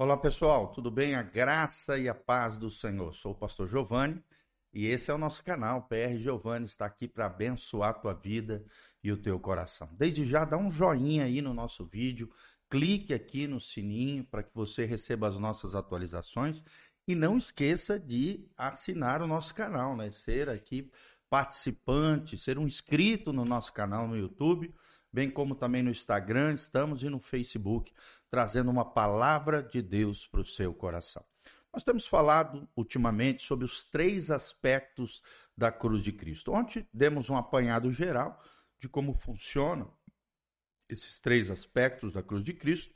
Olá pessoal, tudo bem? A graça e a paz do Senhor. Sou o pastor Giovanni e esse é o nosso canal. PR Giovanni está aqui para abençoar a tua vida e o teu coração. Desde já, dá um joinha aí no nosso vídeo, clique aqui no sininho para que você receba as nossas atualizações e não esqueça de assinar o nosso canal, né? Ser aqui participante, ser um inscrito no nosso canal no YouTube, bem como também no Instagram, estamos e no Facebook trazendo uma palavra de Deus para o seu coração. Nós temos falado ultimamente sobre os três aspectos da cruz de Cristo. Ontem demos um apanhado geral de como funcionam esses três aspectos da cruz de Cristo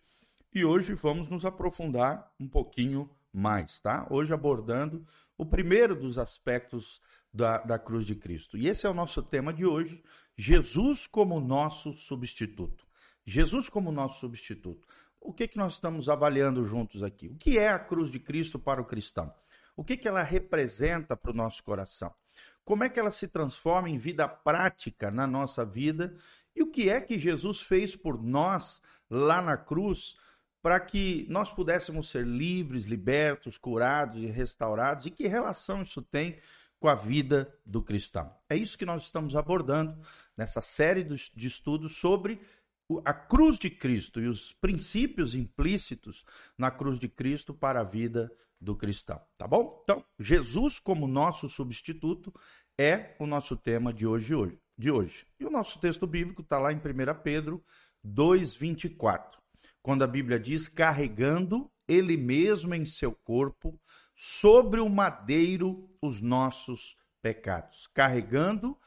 e hoje vamos nos aprofundar um pouquinho mais, tá? Hoje abordando o primeiro dos aspectos da, da cruz de Cristo. E esse é o nosso tema de hoje: Jesus como nosso substituto. Jesus como nosso substituto o que, que nós estamos avaliando juntos aqui? O que é a cruz de Cristo para o cristão? O que, que ela representa para o nosso coração? Como é que ela se transforma em vida prática na nossa vida? E o que é que Jesus fez por nós lá na cruz para que nós pudéssemos ser livres, libertos, curados e restaurados? E que relação isso tem com a vida do cristão? É isso que nós estamos abordando nessa série de estudos sobre a cruz de Cristo e os princípios implícitos na cruz de Cristo para a vida do cristão, tá bom? Então, Jesus como nosso substituto é o nosso tema de hoje, de hoje. E o nosso texto bíblico está lá em 1 Pedro 2,24, quando a Bíblia diz: carregando ele mesmo em seu corpo sobre o madeiro os nossos pecados. Carregando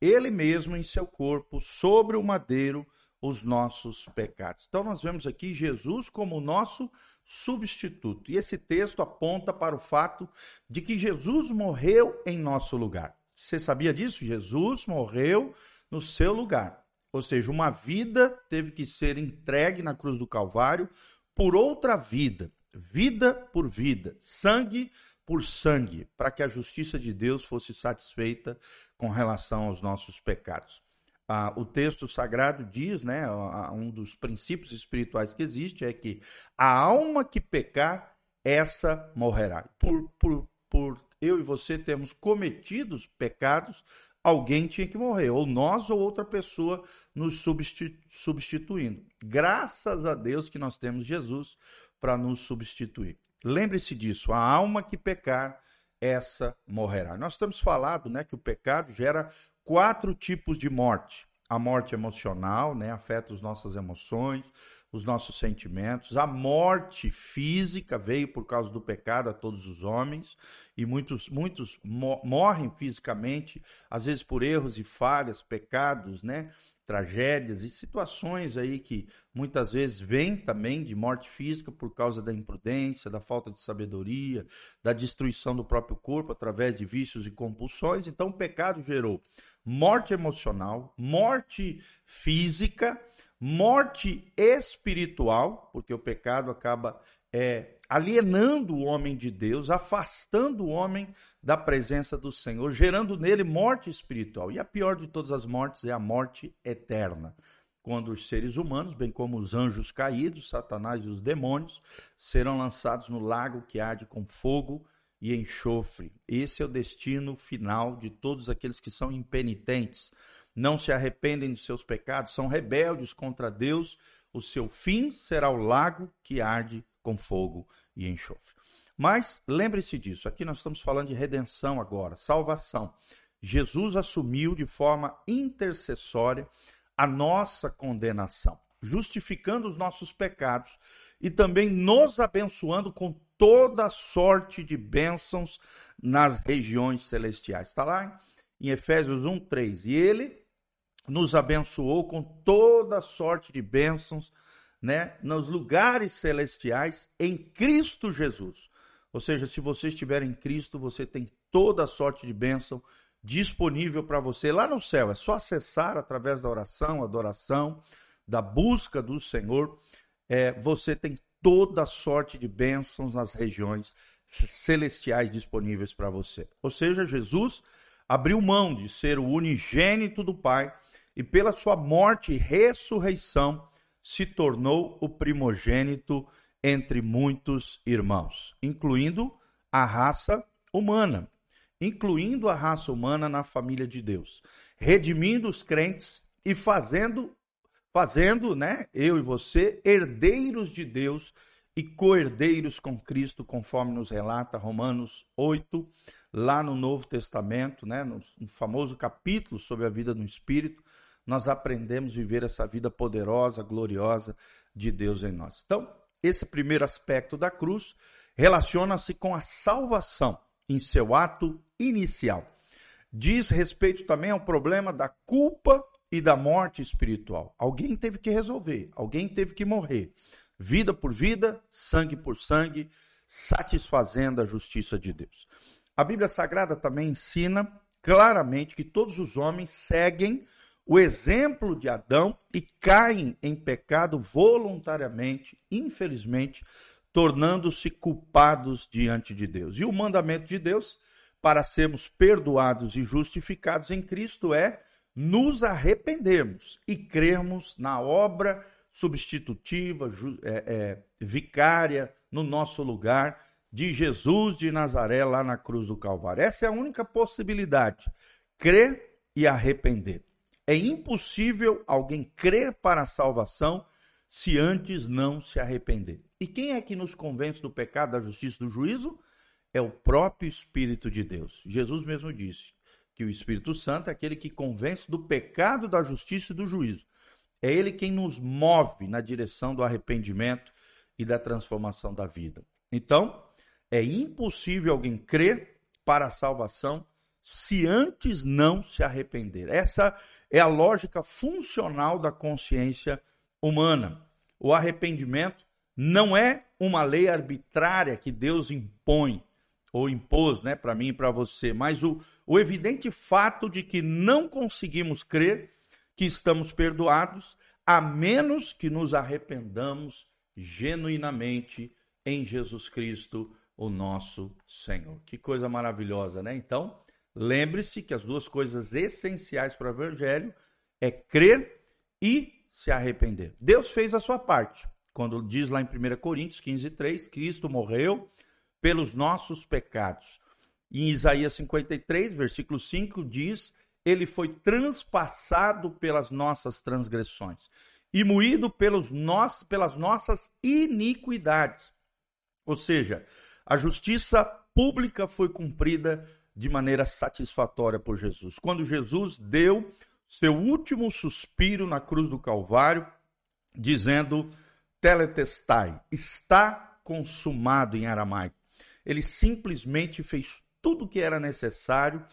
ele mesmo em seu corpo sobre o madeiro os nossos pecados. Então, nós vemos aqui Jesus como nosso substituto. E esse texto aponta para o fato de que Jesus morreu em nosso lugar. Você sabia disso? Jesus morreu no seu lugar. Ou seja, uma vida teve que ser entregue na cruz do Calvário por outra vida, vida por vida, sangue por sangue, para que a justiça de Deus fosse satisfeita com relação aos nossos pecados ah, o texto sagrado diz, né, um dos princípios espirituais que existe é que a alma que pecar, essa morrerá. Por, por, por eu e você termos cometido pecados, alguém tinha que morrer, ou nós ou outra pessoa nos substituindo. Graças a Deus que nós temos Jesus para nos substituir. Lembre-se disso, a alma que pecar, essa morrerá. Nós estamos falando, né, que o pecado gera quatro tipos de morte. A morte emocional, né, afeta as nossas emoções, os nossos sentimentos. A morte física veio por causa do pecado a todos os homens e muitos muitos morrem fisicamente, às vezes por erros e falhas, pecados, né? tragédias e situações aí que muitas vezes vêm também de morte física por causa da imprudência, da falta de sabedoria, da destruição do próprio corpo através de vícios e compulsões. Então o pecado gerou morte emocional, morte física, morte espiritual, porque o pecado acaba é, alienando o homem de Deus, afastando o homem da presença do Senhor, gerando nele morte espiritual. E a pior de todas as mortes é a morte eterna, quando os seres humanos, bem como os anjos caídos, Satanás e os demônios, serão lançados no lago que arde com fogo e enxofre. Esse é o destino final de todos aqueles que são impenitentes, não se arrependem de seus pecados, são rebeldes contra Deus. O seu fim será o lago que arde com fogo e enxofre. Mas lembre-se disso, aqui nós estamos falando de redenção agora, salvação. Jesus assumiu de forma intercessória a nossa condenação, justificando os nossos pecados e também nos abençoando com toda sorte de bênçãos nas regiões celestiais. Está lá em Efésios 1, 3. E ele nos abençoou com toda sorte de bênçãos né, nos lugares celestiais em Cristo Jesus. Ou seja, se você estiver em Cristo, você tem toda sorte de bênção disponível para você lá no céu. É só acessar através da oração, adoração, da busca do Senhor. É, você tem toda sorte de bênçãos nas regiões celestiais disponíveis para você. Ou seja, Jesus abriu mão de ser o unigênito do Pai e pela sua morte e ressurreição se tornou o primogênito entre muitos irmãos, incluindo a raça humana, incluindo a raça humana na família de Deus, redimindo os crentes e fazendo fazendo, né, eu e você herdeiros de Deus e co-herdeiros com Cristo, conforme nos relata Romanos 8, lá no Novo Testamento, né, no, famoso capítulo sobre a vida no Espírito, nós aprendemos a viver essa vida poderosa, gloriosa de Deus em nós. Então, esse primeiro aspecto da cruz relaciona-se com a salvação em seu ato inicial. Diz respeito também ao problema da culpa e da morte espiritual. Alguém teve que resolver, alguém teve que morrer. Vida por vida, sangue por sangue, satisfazendo a justiça de Deus. A Bíblia Sagrada também ensina claramente que todos os homens seguem o exemplo de Adão e caem em pecado voluntariamente, infelizmente, tornando-se culpados diante de Deus. E o mandamento de Deus para sermos perdoados e justificados em Cristo é nos arrependermos e crermos na obra substitutiva, é, é, vicária, no nosso lugar, de Jesus de Nazaré lá na cruz do Calvário. Essa é a única possibilidade: crer e arrepender. É impossível alguém crer para a salvação se antes não se arrepender. E quem é que nos convence do pecado, da justiça e do juízo? É o próprio Espírito de Deus. Jesus mesmo disse que o Espírito Santo é aquele que convence do pecado, da justiça e do juízo. É ele quem nos move na direção do arrependimento e da transformação da vida. Então, é impossível alguém crer para a salvação se antes não se arrepender. Essa é a lógica funcional da consciência humana. O arrependimento não é uma lei arbitrária que Deus impõe ou impôs, né, para mim e para você, mas o, o evidente fato de que não conseguimos crer que estamos perdoados a menos que nos arrependamos genuinamente em Jesus Cristo, o nosso Senhor. Que coisa maravilhosa, né? Então, Lembre-se que as duas coisas essenciais para o evangelho é crer e se arrepender. Deus fez a sua parte. Quando diz lá em 1 Coríntios 15, 3, Cristo morreu pelos nossos pecados. Em Isaías 53, versículo 5, diz: Ele foi transpassado pelas nossas transgressões e moído pelos nós, pelas nossas iniquidades. Ou seja, a justiça pública foi cumprida de maneira satisfatória por Jesus. Quando Jesus deu seu último suspiro na cruz do Calvário, dizendo: Teletestai, está consumado em aramaico. Ele simplesmente fez tudo o que era necessário,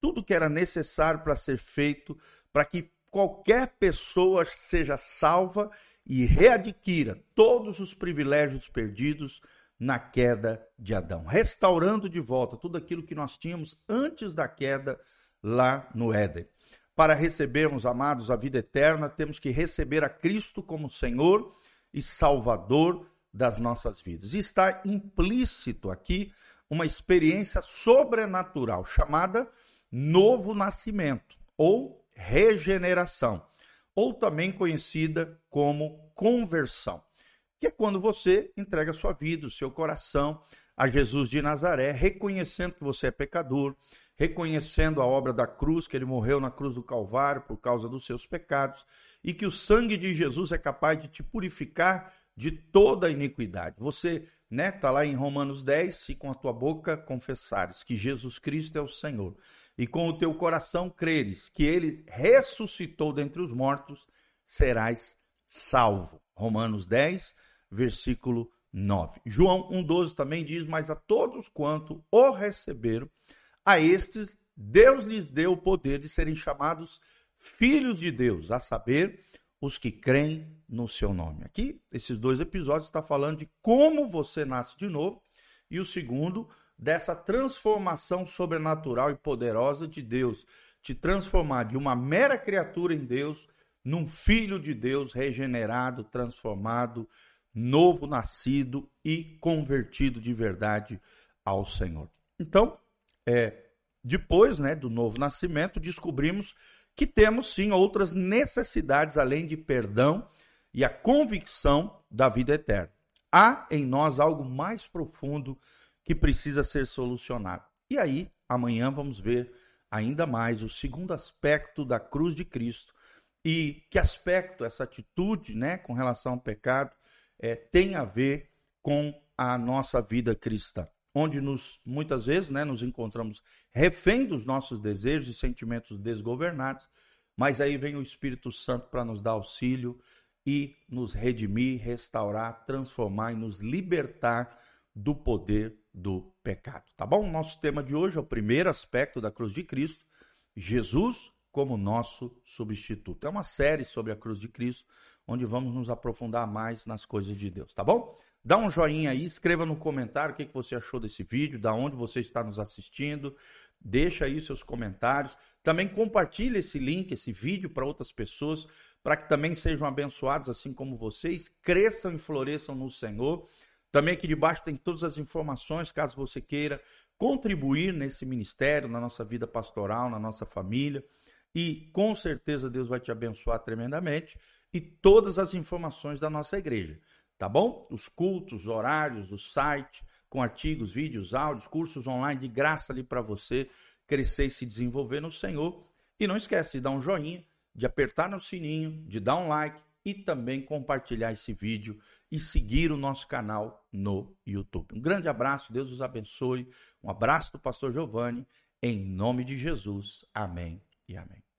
tudo que era necessário para ser feito, para que qualquer pessoa seja salva e readquira todos os privilégios perdidos na queda de Adão, restaurando de volta tudo aquilo que nós tínhamos antes da queda lá no Éden. Para recebermos, amados, a vida eterna, temos que receber a Cristo como Senhor e Salvador das nossas vidas. E está implícito aqui uma experiência sobrenatural chamada novo nascimento ou regeneração, ou também conhecida como conversão que é quando você entrega a sua vida, o seu coração a Jesus de Nazaré, reconhecendo que você é pecador, reconhecendo a obra da cruz, que ele morreu na cruz do Calvário por causa dos seus pecados, e que o sangue de Jesus é capaz de te purificar de toda a iniquidade. Você, né, tá lá em Romanos 10, se com a tua boca confessares que Jesus Cristo é o Senhor, e com o teu coração creres que ele ressuscitou dentre os mortos, serás salvo. Romanos 10, versículo 9. João 1,12 também diz: Mas a todos quanto o receberam, a estes Deus lhes deu o poder de serem chamados filhos de Deus, a saber, os que creem no seu nome. Aqui, esses dois episódios está falando de como você nasce de novo, e o segundo, dessa transformação sobrenatural e poderosa de Deus, te transformar de uma mera criatura em Deus num filho de Deus regenerado, transformado, novo nascido e convertido de verdade ao Senhor. Então, é, depois né, do novo nascimento, descobrimos que temos sim outras necessidades além de perdão e a convicção da vida eterna. há em nós algo mais profundo que precisa ser solucionado. E aí, amanhã vamos ver ainda mais o segundo aspecto da cruz de Cristo e que aspecto essa atitude, né, com relação ao pecado, é, tem a ver com a nossa vida cristã, onde nos muitas vezes, né, nos encontramos refém dos nossos desejos e sentimentos desgovernados, mas aí vem o Espírito Santo para nos dar auxílio e nos redimir, restaurar, transformar e nos libertar do poder do pecado. Tá bom? Nosso tema de hoje é o primeiro aspecto da cruz de Cristo, Jesus como nosso substituto. É uma série sobre a cruz de Cristo, onde vamos nos aprofundar mais nas coisas de Deus, tá bom? Dá um joinha aí, escreva no comentário o que você achou desse vídeo, da onde você está nos assistindo, deixa aí seus comentários. Também compartilhe esse link, esse vídeo para outras pessoas, para que também sejam abençoados assim como vocês, cresçam e floresçam no Senhor. Também aqui debaixo tem todas as informações, caso você queira contribuir nesse ministério, na nossa vida pastoral, na nossa família. E com certeza Deus vai te abençoar tremendamente. E todas as informações da nossa igreja, tá bom? Os cultos, horários, o site, com artigos, vídeos, áudios, cursos online de graça ali para você crescer e se desenvolver no Senhor. E não esquece de dar um joinha, de apertar no sininho, de dar um like e também compartilhar esse vídeo e seguir o nosso canal no YouTube. Um grande abraço, Deus os abençoe. Um abraço do pastor Giovanni, em nome de Jesus. Amém e amém.